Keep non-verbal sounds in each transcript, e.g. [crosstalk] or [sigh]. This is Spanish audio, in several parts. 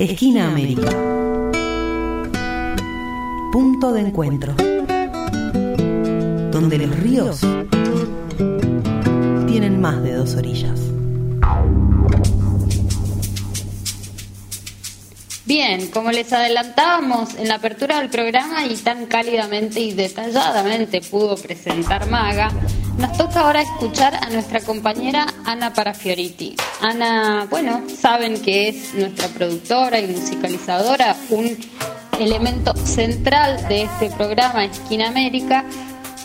Esquina América. Punto de encuentro. Donde los ríos tienen más de dos orillas. Bien, como les adelantábamos en la apertura del programa y tan cálidamente y detalladamente pudo presentar Maga, nos toca ahora escuchar a nuestra compañera Ana Parafioriti. Ana, bueno, saben que es nuestra productora y musicalizadora, un elemento central de este programa Esquina América,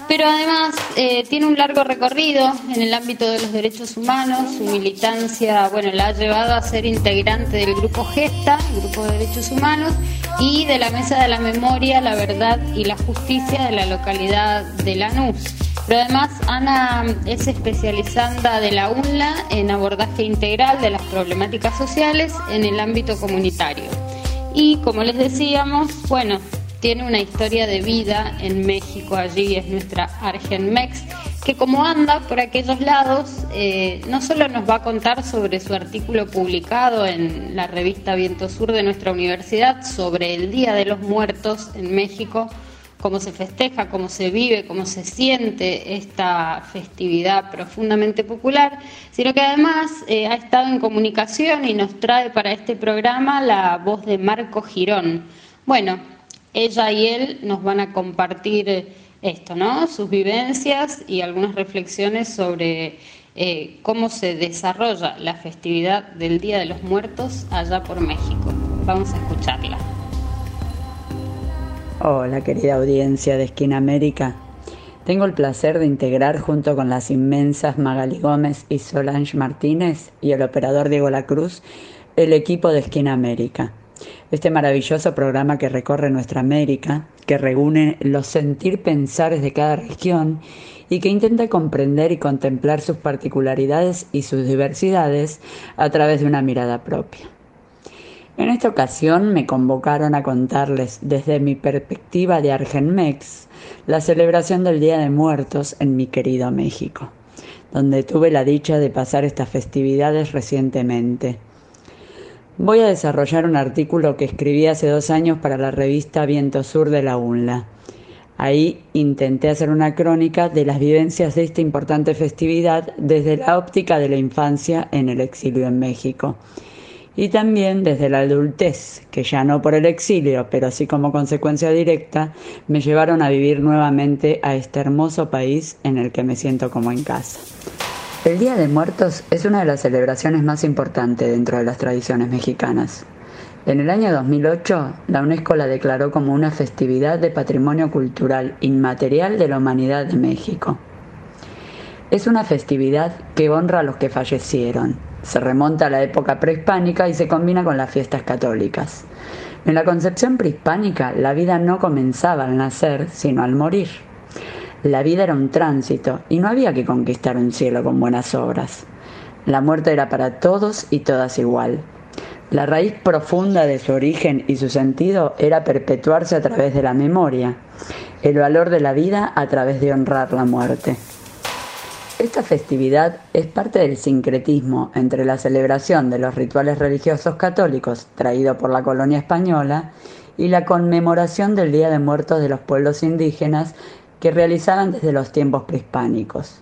pero además eh, tiene un largo recorrido en el ámbito de los derechos humanos. Su militancia, bueno, la ha llevado a ser integrante del grupo Gesta, Grupo de Derechos Humanos, y de la Mesa de la Memoria, la Verdad y la Justicia de la localidad de Lanús. Pero además Ana es especializada de la UNLA en abordaje integral de las problemáticas sociales en el ámbito comunitario. Y como les decíamos, bueno, tiene una historia de vida en México, allí es nuestra Argenmex, que como anda por aquellos lados, eh, no solo nos va a contar sobre su artículo publicado en la revista Viento Sur de nuestra universidad sobre el Día de los Muertos en México, cómo se festeja, cómo se vive, cómo se siente esta festividad profundamente popular, sino que además eh, ha estado en comunicación y nos trae para este programa la voz de Marco Girón. Bueno, ella y él nos van a compartir esto, ¿no? Sus vivencias y algunas reflexiones sobre eh, cómo se desarrolla la festividad del Día de los Muertos allá por México. Vamos a escucharla. Hola querida audiencia de Esquina América. Tengo el placer de integrar junto con las inmensas Magali Gómez y Solange Martínez y el operador Diego La Cruz el equipo de Esquina América. Este maravilloso programa que recorre nuestra América, que reúne los sentir pensares de cada región y que intenta comprender y contemplar sus particularidades y sus diversidades a través de una mirada propia. En esta ocasión me convocaron a contarles desde mi perspectiva de Argenmex la celebración del Día de Muertos en mi querido México, donde tuve la dicha de pasar estas festividades recientemente. Voy a desarrollar un artículo que escribí hace dos años para la revista Viento Sur de la UNLA. Ahí intenté hacer una crónica de las vivencias de esta importante festividad desde la óptica de la infancia en el exilio en México y también desde la adultez, que ya no por el exilio, pero sí como consecuencia directa, me llevaron a vivir nuevamente a este hermoso país en el que me siento como en casa. El Día de Muertos es una de las celebraciones más importantes dentro de las tradiciones mexicanas. En el año 2008, la UNESCO la declaró como una festividad de patrimonio cultural inmaterial de la humanidad de México. Es una festividad que honra a los que fallecieron, se remonta a la época prehispánica y se combina con las fiestas católicas. En la concepción prehispánica, la vida no comenzaba al nacer, sino al morir. La vida era un tránsito y no había que conquistar un cielo con buenas obras. La muerte era para todos y todas igual. La raíz profunda de su origen y su sentido era perpetuarse a través de la memoria, el valor de la vida a través de honrar la muerte. Esta festividad es parte del sincretismo entre la celebración de los rituales religiosos católicos traído por la colonia española y la conmemoración del Día de Muertos de los pueblos indígenas que realizaban desde los tiempos prehispánicos.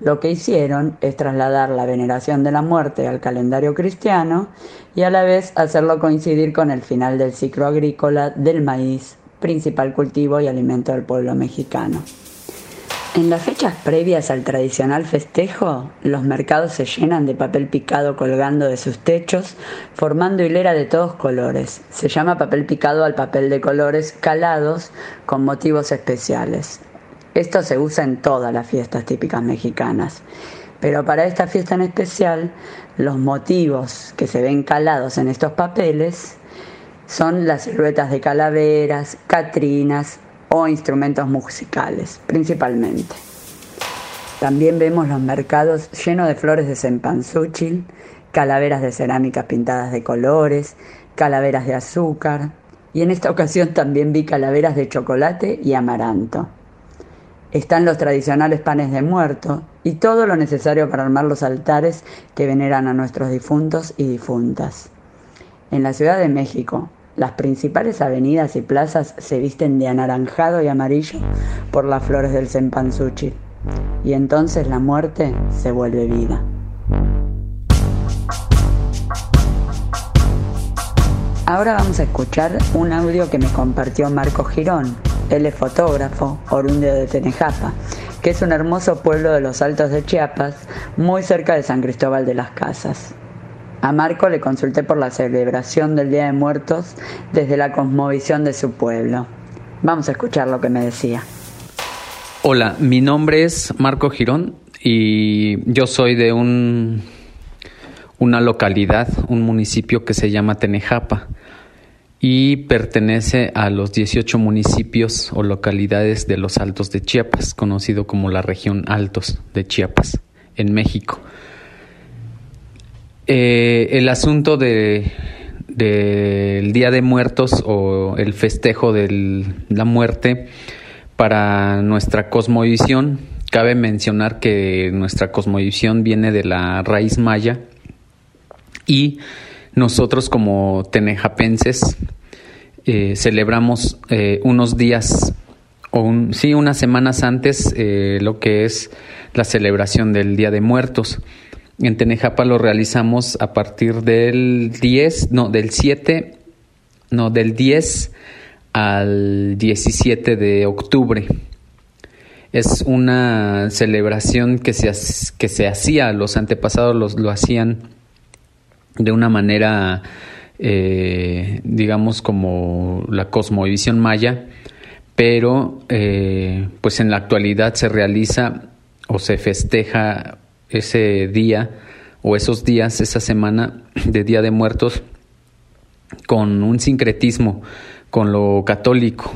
Lo que hicieron es trasladar la veneración de la muerte al calendario cristiano y a la vez hacerlo coincidir con el final del ciclo agrícola del maíz, principal cultivo y alimento del pueblo mexicano. En las fechas previas al tradicional festejo, los mercados se llenan de papel picado colgando de sus techos, formando hilera de todos colores. Se llama papel picado al papel de colores calados con motivos especiales. Esto se usa en todas las fiestas típicas mexicanas. Pero para esta fiesta en especial, los motivos que se ven calados en estos papeles son las siluetas de calaveras, catrinas, o instrumentos musicales, principalmente. También vemos los mercados llenos de flores de cempasúchil, calaveras de cerámica pintadas de colores, calaveras de azúcar, y en esta [laughs] ocasión también vi calaveras de chocolate y amaranto. Están los tradicionales panes de muerto y todo lo necesario para armar los altares que veneran a nuestros difuntos y difuntas. En la Ciudad de México, las principales avenidas y plazas se visten de anaranjado y amarillo por las flores del cempasúchil. Y entonces la muerte se vuelve vida. Ahora vamos a escuchar un audio que me compartió Marco Girón. Él es fotógrafo, orundio de Tenejapa, que es un hermoso pueblo de los Altos de Chiapas, muy cerca de San Cristóbal de las Casas. A Marco le consulté por la celebración del Día de Muertos desde la cosmovisión de su pueblo. Vamos a escuchar lo que me decía. Hola, mi nombre es Marco Girón y yo soy de un, una localidad, un municipio que se llama Tenejapa y pertenece a los 18 municipios o localidades de los Altos de Chiapas, conocido como la región Altos de Chiapas, en México. Eh, el asunto del Día de Muertos o el festejo de la muerte para nuestra cosmovisión, cabe mencionar que nuestra cosmovisión viene de la raíz maya y nosotros como tenejapenses eh, celebramos eh, unos días o sí, unas semanas antes lo que es la celebración del Día de Muertos. En Tenejapa lo realizamos a partir del 10, no, del 7, no, del 10 al 17 de octubre. Es una celebración que se, que se hacía, los antepasados los, lo hacían de una manera, eh, digamos, como la cosmovisión maya, pero eh, pues en la actualidad se realiza o se festeja ese día o esos días, esa semana de Día de Muertos, con un sincretismo con lo católico,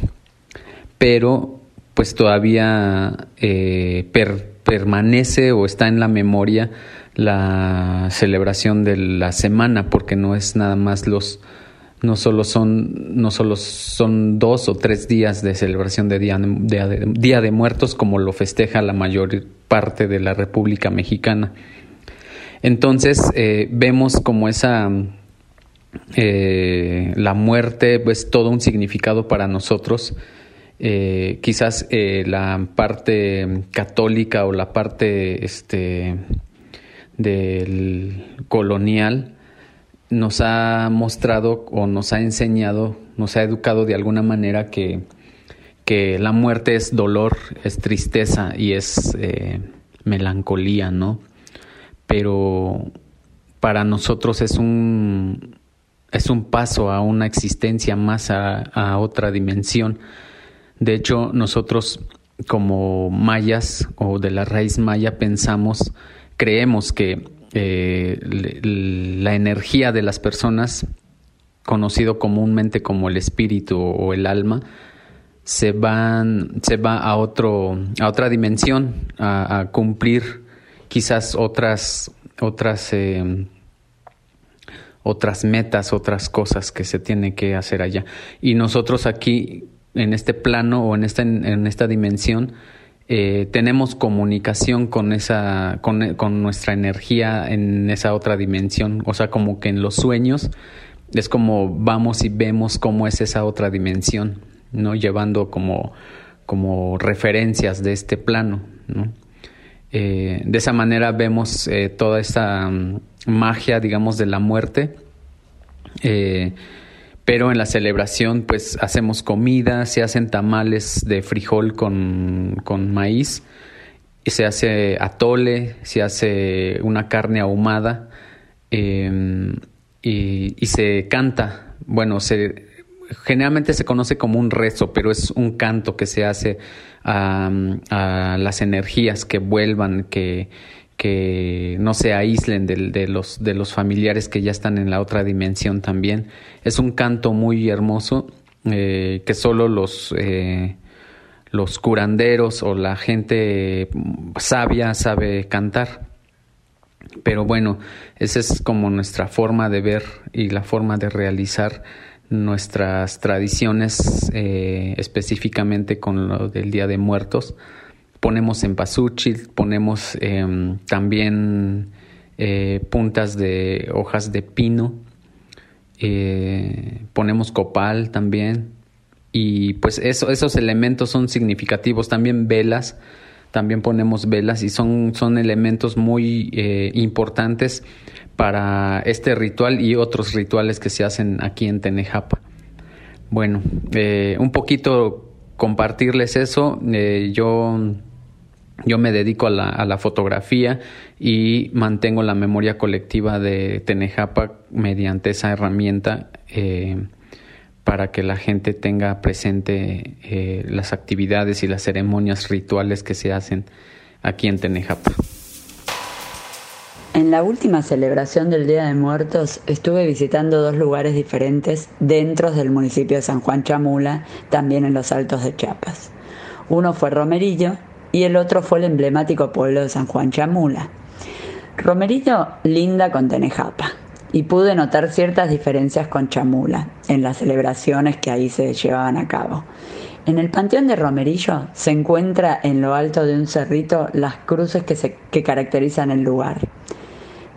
pero pues todavía eh, permanece o está en la memoria la celebración de la semana, porque no es nada más los no solo son no solo son dos o tres días de celebración de día de, día de muertos como lo festeja la mayor parte de la República Mexicana. Entonces eh, vemos como esa eh, la muerte es pues, todo un significado para nosotros. Eh, quizás la parte católica o la parte este del colonial nos ha mostrado o nos ha enseñado, nos ha educado de alguna manera que que la muerte es dolor, es tristeza y es eh, melancolía, ¿no? Pero para nosotros es un, es un paso a una existencia más a, otra dimensión. De hecho, nosotros como mayas o de la raíz maya pensamos, creemos que eh, la energía de las personas, conocido comúnmente como el espíritu o el alma, se van se va a otro a otra dimensión a, cumplir quizás otras otras eh, otras metas otras cosas que se tiene que hacer allá. Y nosotros aquí en este plano o en esta en, esta dimensión eh, tenemos comunicación con esa con, con nuestra energía en esa otra dimensión. O sea como que en los sueños es como vamos y vemos cómo es esa otra dimensión ¿no? llevando como, como referencias de este plano. Eh, de esa manera vemos eh, toda esa mm, magia, digamos, de la muerte. Eh, pero en la celebración, pues hacemos comida, se hacen tamales de frijol con, con maíz, y se hace atole, se hace una carne ahumada y, y, se canta. Bueno, se, generalmente se conoce como un rezo, pero es un canto que se hace a, las energías que vuelvan, que, no se aíslen de, los, de los familiares que ya están en la otra dimensión también. Es un canto muy hermoso eh, que solo los, eh, los curanderos o la gente sabia sabe cantar. Pero bueno, esa es como nuestra forma de ver y la forma de realizar nuestras tradiciones, eh, específicamente con lo del Día de Muertos. Ponemos en pasuchil, ponemos em, también eh, puntas de hojas de pino eh, ponemos copal también y pues eso, esos elementos son significativos, también velas, también ponemos velas y son, son elementos muy eh, importantes para este ritual y otros rituales que se hacen aquí en Tenejapa. Bueno, eh, un poquito compartirles eso. Eh, yo, yo me dedico a la, a la, fotografía y mantengo la memoria colectiva de Tenejapa mediante esa herramienta para que la gente tenga presente eh, las actividades y las ceremonias rituales que se hacen aquí en Tenejapa. En la última celebración del Día de Muertos estuve visitando dos lugares diferentes dentro del municipio de San Juan Chamula, también en los Altos de Chiapas. Uno fue Romerillo y el otro fue el emblemático pueblo de San Juan Chamula. Romerillo linda con Tenejapa y pude notar ciertas diferencias con Chamula en las celebraciones que ahí se llevaban a cabo. En el Panteón de Romerillo se encuentra en lo alto de un cerrito las cruces que, se, que caracterizan el lugar.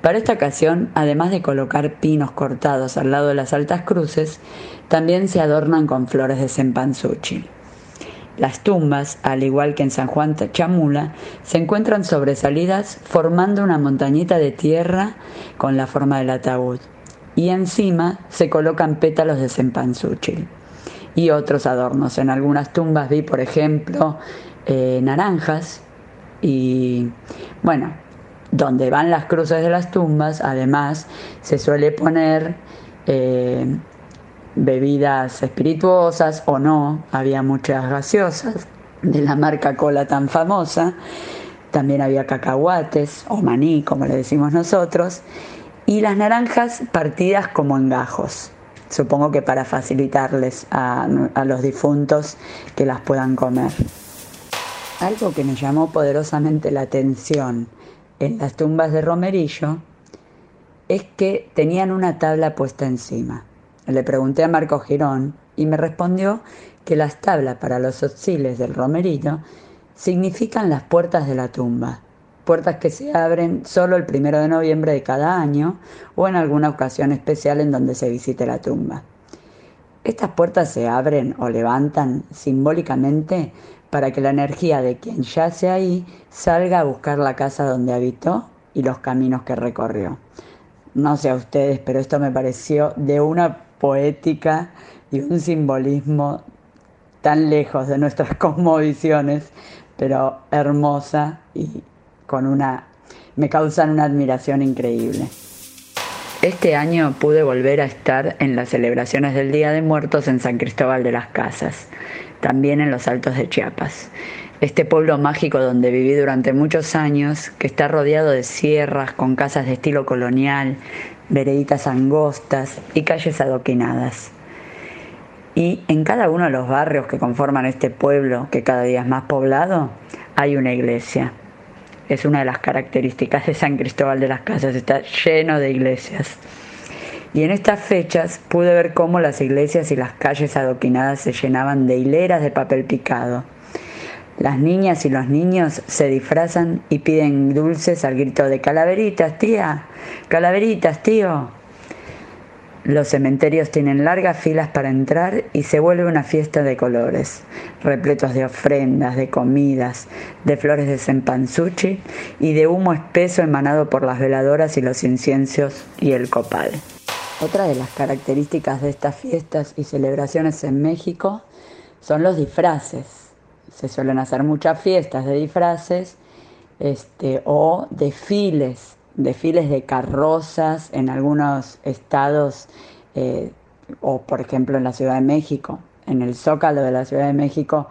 Para esta ocasión, además de colocar pinos cortados al lado de las altas cruces, también se adornan con flores de cempasúchil. Las tumbas, al igual que en San Juan Chamula, se encuentran sobresalidas formando una montañita de tierra con la forma del ataúd, y encima se colocan pétalos de cempasúchil y otros adornos. En algunas tumbas vi, por ejemplo, eh, naranjas y, bueno, donde van las cruces de las tumbas, además se suele poner eh, bebidas espirituosas o no, había muchas gaseosas de la marca cola tan famosa, también había cacahuates o maní, como le decimos nosotros, y las naranjas partidas como en gajos, supongo que para facilitarles a, a los difuntos que las puedan comer. Algo que me llamó poderosamente la atención en las tumbas de Romerillo es que tenían una tabla puesta encima. Le pregunté a Marco Girón y me respondió que las tablas para los auxiles del Romerillo significan las puertas de la tumba, puertas que se abren solo el primero de noviembre de cada año o en alguna ocasión especial en donde se visite la tumba. Estas puertas se abren o levantan simbólicamente para que la energía de quien yace ahí salga a buscar la casa donde habitó y los caminos que recorrió. No sé a ustedes, pero esto me pareció de una poética y un simbolismo tan lejos de nuestras [laughs] cosmovisiones, pero hermosa y con una me causan una admiración increíble. Este año pude volver a estar en las celebraciones del Día de Muertos en San Cristóbal de las Casas también en los Altos de Chiapas. Este pueblo mágico donde viví durante muchos años, que está rodeado de sierras con casas de estilo colonial, vereditas angostas y calles adoquinadas. Y en cada uno de los barrios que conforman este pueblo, que cada día es más poblado, hay una iglesia. Es una de las características de San Cristóbal de las Casas, está lleno de iglesias. Y en estas fechas pude ver cómo las iglesias y las calles adoquinadas se llenaban de hileras de papel picado. Las niñas y los niños se disfrazan y piden dulces al grito de calaveritas, tía, calaveritas, tío. Los cementerios tienen largas filas para entrar y se vuelve una fiesta de colores, repletos de ofrendas, de comidas, de flores de cempasúchil y de humo espeso emanado por las veladoras y los inciensos y el copal. Otra de las características de estas fiestas y celebraciones en México son los disfraces. Se suelen hacer muchas fiestas de disfraces este, o desfiles, desfiles de carrozas en algunos estados eh, o por ejemplo en la Ciudad de México. En el Zócalo de la Ciudad de México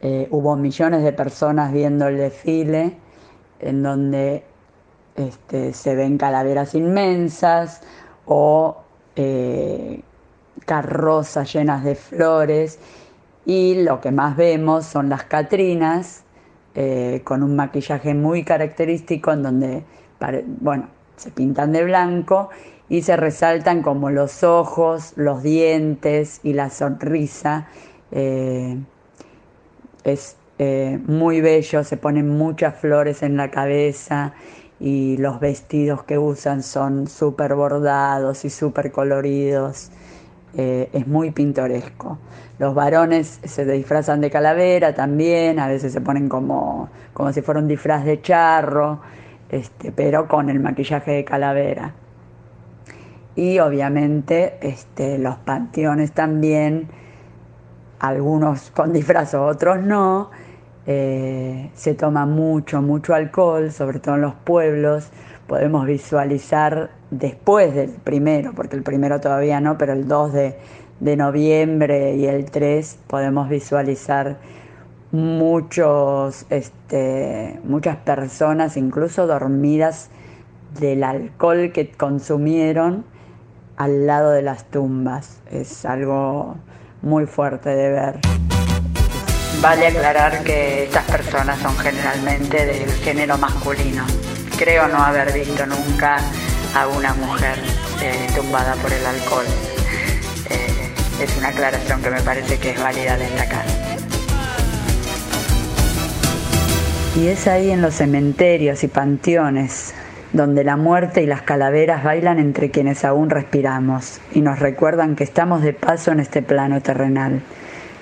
eh, hubo millones de personas viendo el desfile en donde este, se ven calaveras inmensas o eh, carrozas llenas de flores y lo que más vemos son las Catrinas eh, con un maquillaje muy característico en donde, bueno, se pintan de blanco y se resaltan como los ojos, los dientes y la sonrisa. Eh, es muy bello, se ponen muchas flores en la cabeza y los vestidos que usan son súper bordados y súper coloridos. Eh, es muy pintoresco. Los varones se disfrazan de calavera también, a veces se ponen como, como si fuera un disfraz de charro, este, pero con el maquillaje de calavera. Y obviamente este, los panteones también, algunos con disfraz, otros no, eh, se toma mucho, mucho alcohol, sobre todo en los pueblos. Podemos visualizar después del primero, porque el primero todavía no, pero el 2 de, de noviembre y el 3 podemos visualizar muchos, este, muchas personas, incluso dormidas del alcohol que consumieron al lado de las tumbas. Es algo muy fuerte de ver. Vale aclarar que estas personas son generalmente del género masculino. Creo no haber visto nunca a una mujer eh, tumbada por el alcohol. Eh, es una aclaración que me parece que es válida destacar. Y es ahí en los cementerios y panteones donde la muerte y las calaveras bailan entre quienes aún respiramos y nos recuerdan que estamos de paso en este plano terrenal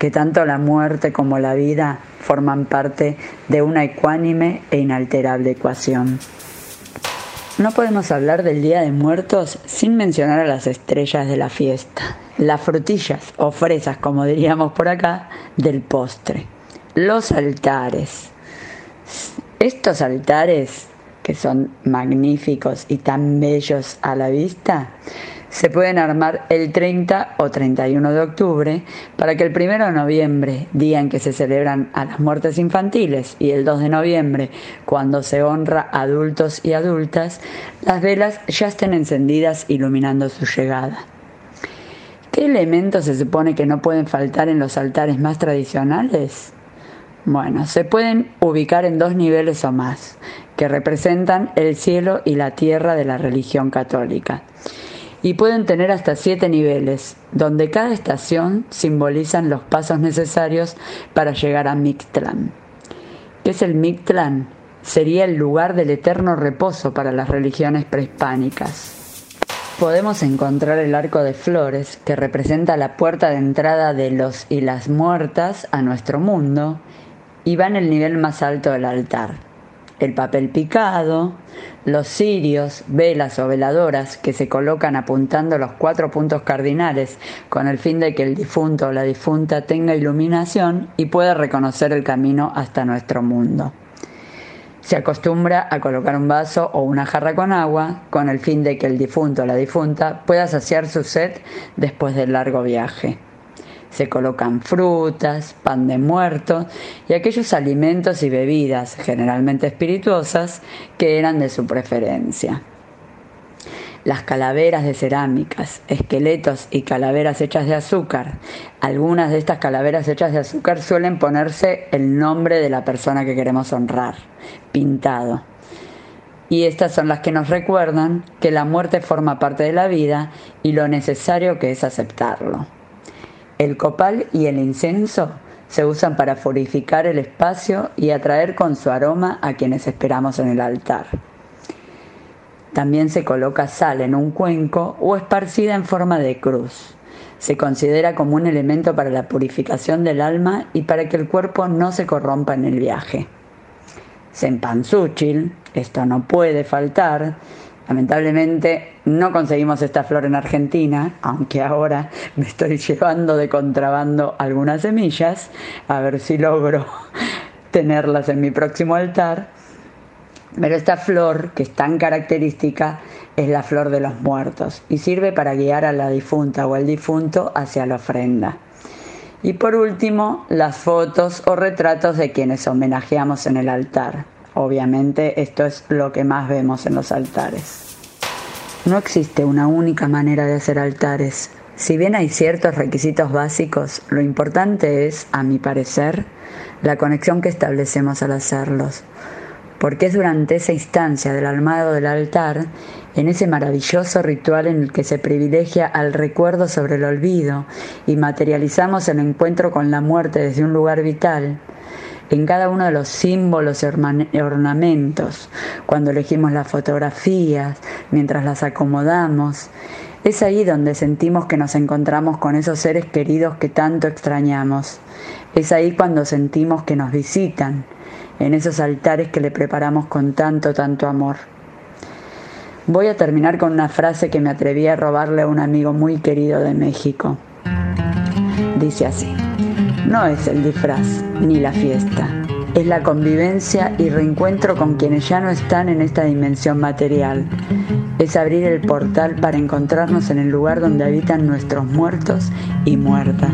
que tanto la muerte como la vida forman parte de una ecuánime e inalterable ecuación. No podemos hablar del Día de Muertos sin mencionar a las estrellas de la fiesta, las frutillas o fresas, como diríamos por acá, del postre, los altares. Estos altares, que son magníficos y tan bellos a la vista, se pueden armar el 30 o 31 de octubre para que el 1 de noviembre, día en que se celebran a las muertes infantiles, y el 2 de noviembre, cuando se honra a adultos y adultas, las velas ya estén encendidas iluminando su llegada. ¿Qué elementos se supone que no pueden faltar en los altares más tradicionales? Bueno, se pueden ubicar en dos niveles o más, que representan el cielo y la tierra de la religión católica y pueden tener hasta siete niveles, donde cada estación simbolizan los pasos necesarios para llegar a Mictlán. ¿Qué es el Mictlán? Sería el lugar del eterno reposo para las religiones prehispánicas. Podemos encontrar el arco de flores, que representa la puerta de entrada de los y las muertas a nuestro mundo, y va en el nivel más alto del altar el papel picado, los cirios, velas o veladoras que se colocan apuntando los cuatro puntos cardinales con el fin de que el difunto o la difunta tenga iluminación y pueda reconocer el camino hasta nuestro mundo. Se acostumbra a colocar un vaso o una jarra con agua con el fin de que el difunto o la difunta pueda saciar su sed después del largo viaje. Se colocan frutas, pan de muerto y aquellos alimentos y bebidas, generalmente espirituosas, que eran de su preferencia. Las calaveras de cerámicas, esqueletos y calaveras hechas de azúcar. Algunas de estas calaveras hechas de azúcar suelen ponerse el nombre de la persona que queremos honrar, pintado. Y estas son las que nos recuerdan que la muerte forma parte de la vida y lo necesario que es aceptarlo. El copal y el incenso se usan para purificar el espacio y atraer con su aroma a quienes esperamos en el altar. También se coloca sal en un cuenco o esparcida en forma de cruz. Se considera como un elemento para la purificación del alma y para que el cuerpo no se corrompa en el viaje. Sempanzúchil, esto no puede faltar, Lamentablemente no conseguimos esta flor en Argentina, aunque ahora me estoy llevando de contrabando algunas semillas, a ver si logro [laughs] tenerlas en mi próximo altar. Pero esta flor, que es tan característica, es la flor de los muertos y sirve para guiar a la difunta o al difunto hacia la ofrenda. Y por último, las fotos o retratos de quienes homenajeamos en el altar. Obviamente esto es lo que más vemos en los altares. No existe una única manera de hacer altares. Si bien hay ciertos requisitos básicos, lo importante es, a mi parecer, la conexión que establecemos al hacerlos. Porque es durante esa instancia del armado del altar, en ese maravilloso ritual en el que se privilegia al recuerdo sobre el olvido y materializamos el encuentro con la muerte desde un lugar vital, en cada uno de los símbolos y ornamentos, cuando elegimos las fotografías, mientras las acomodamos. Es ahí donde sentimos que nos encontramos con esos seres queridos que tanto extrañamos. Es ahí cuando sentimos que nos visitan, en esos altares que le preparamos con tanto, tanto amor. Voy a terminar con una frase que me atreví a robarle a un amigo muy querido de México. Dice así, no es el disfraz ni la fiesta, es la convivencia y reencuentro con quienes ya no están en esta dimensión material. Es abrir el portal para encontrarnos en el lugar donde habitan nuestros muertos y muertas.